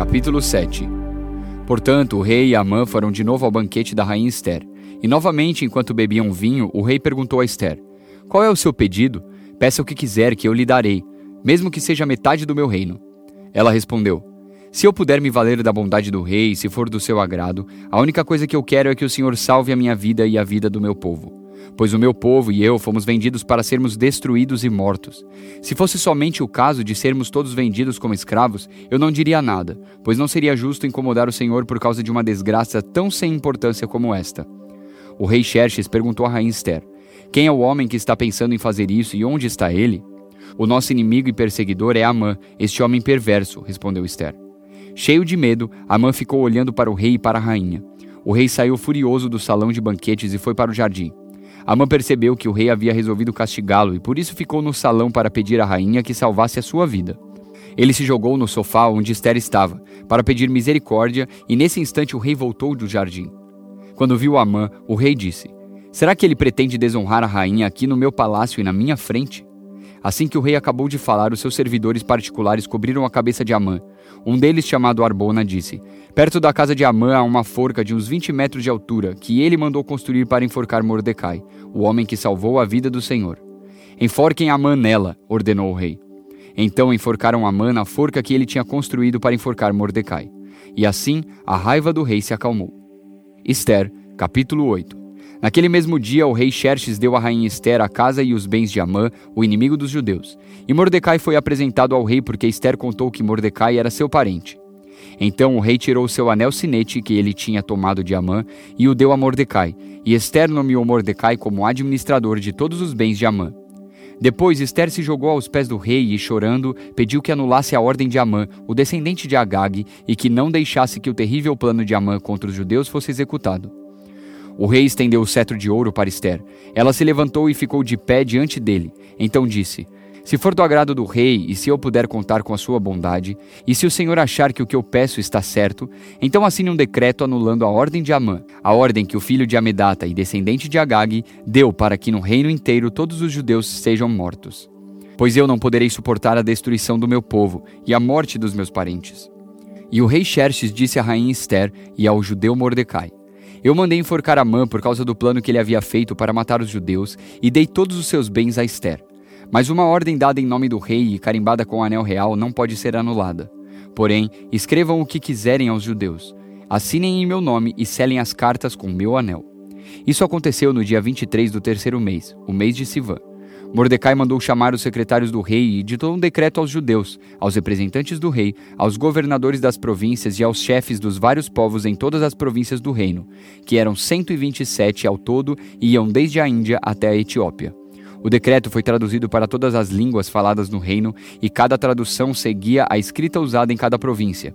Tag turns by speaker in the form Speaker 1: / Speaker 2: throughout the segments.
Speaker 1: Capítulo 7 Portanto, o rei e Amã foram de novo ao banquete da rainha Esther. E novamente, enquanto bebiam vinho, o rei perguntou a Esther: Qual é o seu pedido? Peça o que quiser, que eu lhe darei, mesmo que seja metade do meu reino. Ela respondeu: Se eu puder me valer da bondade do rei, se for do seu agrado, a única coisa que eu quero é que o Senhor salve a minha vida e a vida do meu povo pois o meu povo e eu fomos vendidos para sermos destruídos e mortos. Se fosse somente o caso de sermos todos vendidos como escravos, eu não diria nada, pois não seria justo incomodar o Senhor por causa de uma desgraça tão sem importância como esta. O rei Xerxes perguntou à rainha Esther: Quem é o homem que está pensando em fazer isso e onde está ele? O nosso inimigo e perseguidor é Amã, este homem perverso, respondeu Esther. Cheio de medo, Amã ficou olhando para o rei e para a rainha. O rei saiu furioso do salão de banquetes e foi para o jardim. Amã percebeu que o rei havia resolvido castigá-lo e por isso ficou no salão para pedir à rainha que salvasse a sua vida. Ele se jogou no sofá onde Esther estava, para pedir misericórdia, e nesse instante o rei voltou do jardim. Quando viu Amã, o rei disse: Será que ele pretende desonrar a rainha aqui no meu palácio e na minha frente? Assim que o rei acabou de falar, os seus servidores particulares cobriram a cabeça de Amã. Um deles, chamado Arbona, disse: Perto da casa de Amã há uma forca de uns 20 metros de altura, que ele mandou construir para enforcar Mordecai, o homem que salvou a vida do Senhor. Enforquem Amã nela, ordenou o rei. Então enforcaram Amã na forca que ele tinha construído para enforcar Mordecai. E assim a raiva do rei se acalmou. Esther, capítulo 8 Naquele mesmo dia, o rei Xerxes deu à rainha Esther a casa e os bens de Amã, o inimigo dos judeus. E Mordecai foi apresentado ao rei porque Esther contou que Mordecai era seu parente. Então o rei tirou seu anel sinete que ele tinha tomado de Amã e o deu a Mordecai, e Esther nomeou Mordecai como administrador de todos os bens de Amã. Depois Esther se jogou aos pés do rei e, chorando, pediu que anulasse a ordem de Amã, o descendente de Agag, e que não deixasse que o terrível plano de Amã contra os judeus fosse executado. O rei estendeu o cetro de ouro para Esther. Ela se levantou e ficou de pé diante dele. Então disse: Se for do agrado do rei, e se eu puder contar com a sua bondade, e se o Senhor achar que o que eu peço está certo, então assine um decreto anulando a ordem de Amã, a ordem que o filho de Amedata e descendente de Agag deu para que no reino inteiro todos os judeus sejam mortos. Pois eu não poderei suportar a destruição do meu povo e a morte dos meus parentes. E o rei Xerxes disse à rainha Esther e ao judeu Mordecai: eu mandei enforcar Amã por causa do plano que ele havia feito para matar os judeus e dei todos os seus bens a Esther. Mas uma ordem dada em nome do rei e carimbada com o anel real não pode ser anulada. Porém, escrevam o que quiserem aos judeus. Assinem em meu nome e selem as cartas com meu anel. Isso aconteceu no dia 23 do terceiro mês, o mês de Sivan. Mordecai mandou chamar os secretários do rei e ditou um decreto aos judeus, aos representantes do rei, aos governadores das províncias e aos chefes dos vários povos em todas as províncias do reino, que eram 127 ao todo e iam desde a Índia até a Etiópia. O decreto foi traduzido para todas as línguas faladas no reino e cada tradução seguia a escrita usada em cada província.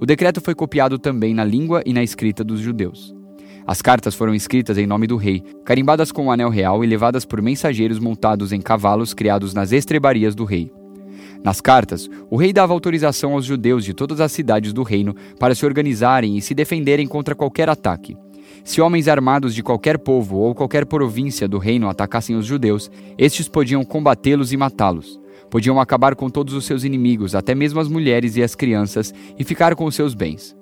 Speaker 1: O decreto foi copiado também na língua e na escrita dos judeus. As cartas foram escritas em nome do rei, carimbadas com o anel real e levadas por mensageiros montados em cavalos criados nas estrebarias do rei. Nas cartas, o rei dava autorização aos judeus de todas as cidades do reino para se organizarem e se defenderem contra qualquer ataque. Se homens armados de qualquer povo ou qualquer província do reino atacassem os judeus, estes podiam combatê-los e matá-los. Podiam acabar com todos os seus inimigos, até mesmo as mulheres e as crianças, e ficar com os seus bens.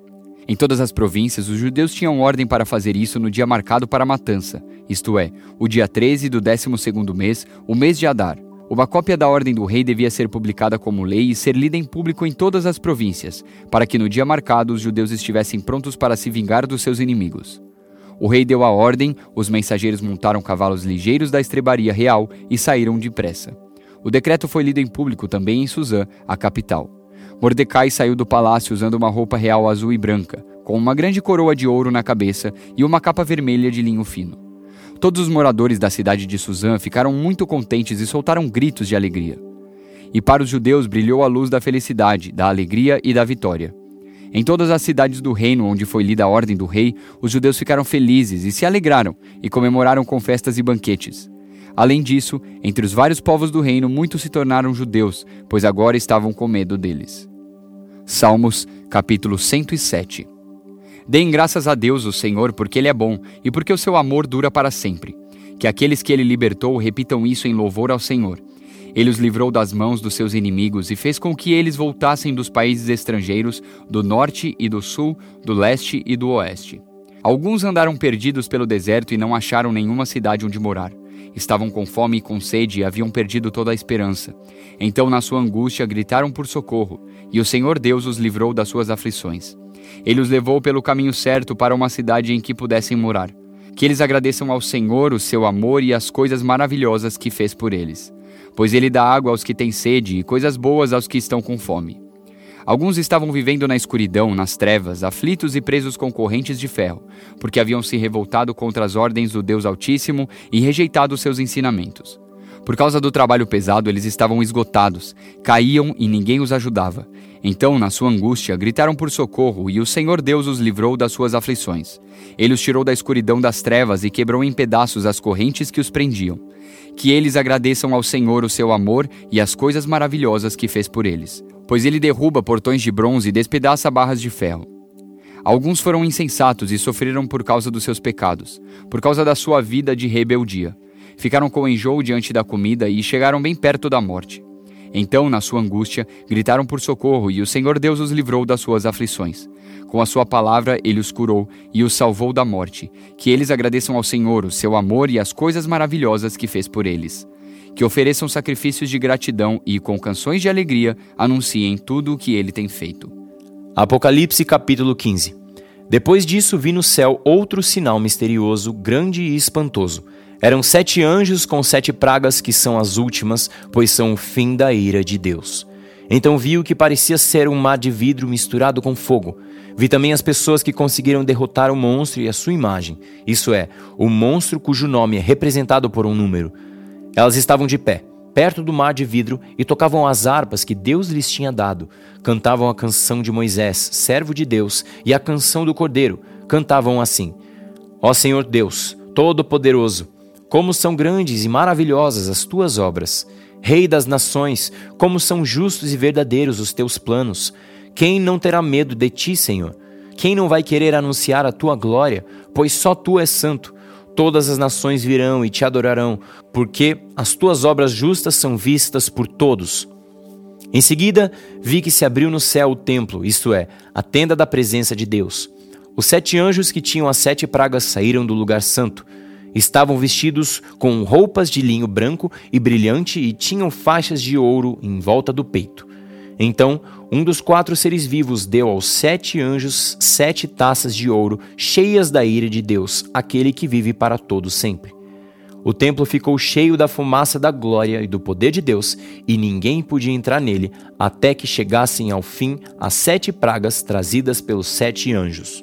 Speaker 1: Em todas as províncias, os judeus tinham ordem para fazer isso no dia marcado para a matança, isto é, o dia 13 do 12º mês, o mês de Adar. Uma cópia da ordem do rei devia ser publicada como lei e ser lida em público em todas as províncias, para que no dia marcado os judeus estivessem prontos para se vingar dos seus inimigos. O rei deu a ordem, os mensageiros montaram cavalos ligeiros da estrebaria real e saíram depressa. O decreto foi lido em público também em Suzã, a capital. Mordecai saiu do palácio usando uma roupa real azul e branca, com uma grande coroa de ouro na cabeça e uma capa vermelha de linho fino. Todos os moradores da cidade de Suzã ficaram muito contentes e soltaram gritos de alegria. E para os judeus brilhou a luz da felicidade, da alegria e da vitória. Em todas as cidades do reino onde foi lida a ordem do rei, os judeus ficaram felizes e se alegraram e comemoraram com festas e banquetes. Além disso, entre os vários povos do reino, muitos se tornaram judeus, pois agora estavam com medo deles. Salmos, capítulo 107 Deem graças a Deus, o Senhor, porque Ele é bom e porque o seu amor dura para sempre. Que aqueles que Ele libertou repitam isso em louvor ao Senhor. Ele os livrou das mãos dos seus inimigos e fez com que eles voltassem dos países estrangeiros, do norte e do sul, do leste e do oeste. Alguns andaram perdidos pelo deserto e não acharam nenhuma cidade onde morar. Estavam com fome e com sede e haviam perdido toda a esperança. Então, na sua angústia, gritaram por socorro, e o Senhor Deus os livrou das suas aflições. Ele os levou pelo caminho certo para uma cidade em que pudessem morar. Que eles agradeçam ao Senhor o seu amor e as coisas maravilhosas que fez por eles. Pois ele dá água aos que têm sede e coisas boas aos que estão com fome. Alguns estavam vivendo na escuridão, nas trevas, aflitos e presos com correntes de ferro, porque haviam se revoltado contra as ordens do Deus Altíssimo e rejeitado seus ensinamentos. Por causa do trabalho pesado, eles estavam esgotados, caíam e ninguém os ajudava. Então, na sua angústia, gritaram por socorro e o Senhor Deus os livrou das suas aflições. Ele os tirou da escuridão das trevas e quebrou em pedaços as correntes que os prendiam. Que eles agradeçam ao Senhor o seu amor e as coisas maravilhosas que fez por eles pois ele derruba portões de bronze e despedaça barras de ferro. Alguns foram insensatos e sofreram por causa dos seus pecados, por causa da sua vida de rebeldia. Ficaram com enjoo diante da comida e chegaram bem perto da morte. Então, na sua angústia, gritaram por socorro e o Senhor Deus os livrou das suas aflições. Com a sua palavra, ele os curou e os salvou da morte. Que eles agradeçam ao Senhor o seu amor e as coisas maravilhosas que fez por eles que ofereçam sacrifícios de gratidão e, com canções de alegria, anunciem tudo o que ele tem feito.
Speaker 2: Apocalipse capítulo 15 Depois disso vi no céu outro sinal misterioso, grande e espantoso. Eram sete anjos com sete pragas que são as últimas, pois são o fim da ira de Deus. Então vi o que parecia ser um mar de vidro misturado com fogo. Vi também as pessoas que conseguiram derrotar o monstro e a sua imagem, isso é, o monstro cujo nome é representado por um número. Elas estavam de pé, perto do mar de vidro, e tocavam as harpas que Deus lhes tinha dado. Cantavam a canção de Moisés, servo de Deus, e a canção do Cordeiro. Cantavam assim: Ó Senhor Deus, Todo-Poderoso, como são grandes e maravilhosas as tuas obras. Rei das nações, como são justos e verdadeiros os teus planos. Quem não terá medo de ti, Senhor? Quem não vai querer anunciar a tua glória? Pois só tu és santo. Todas as nações virão e te adorarão, porque as tuas obras justas são vistas por todos. Em seguida, vi que se abriu no céu o templo, isto é, a tenda da presença de Deus. Os sete anjos que tinham as sete pragas saíram do lugar santo. Estavam vestidos com roupas de linho branco e brilhante e tinham faixas de ouro em volta do peito. Então, um dos quatro seres vivos deu aos sete anjos sete taças de ouro cheias da ira de Deus, aquele que vive para todo sempre. O templo ficou cheio da fumaça da glória e do poder de Deus, e ninguém podia entrar nele até que chegassem ao fim as sete pragas trazidas pelos sete anjos.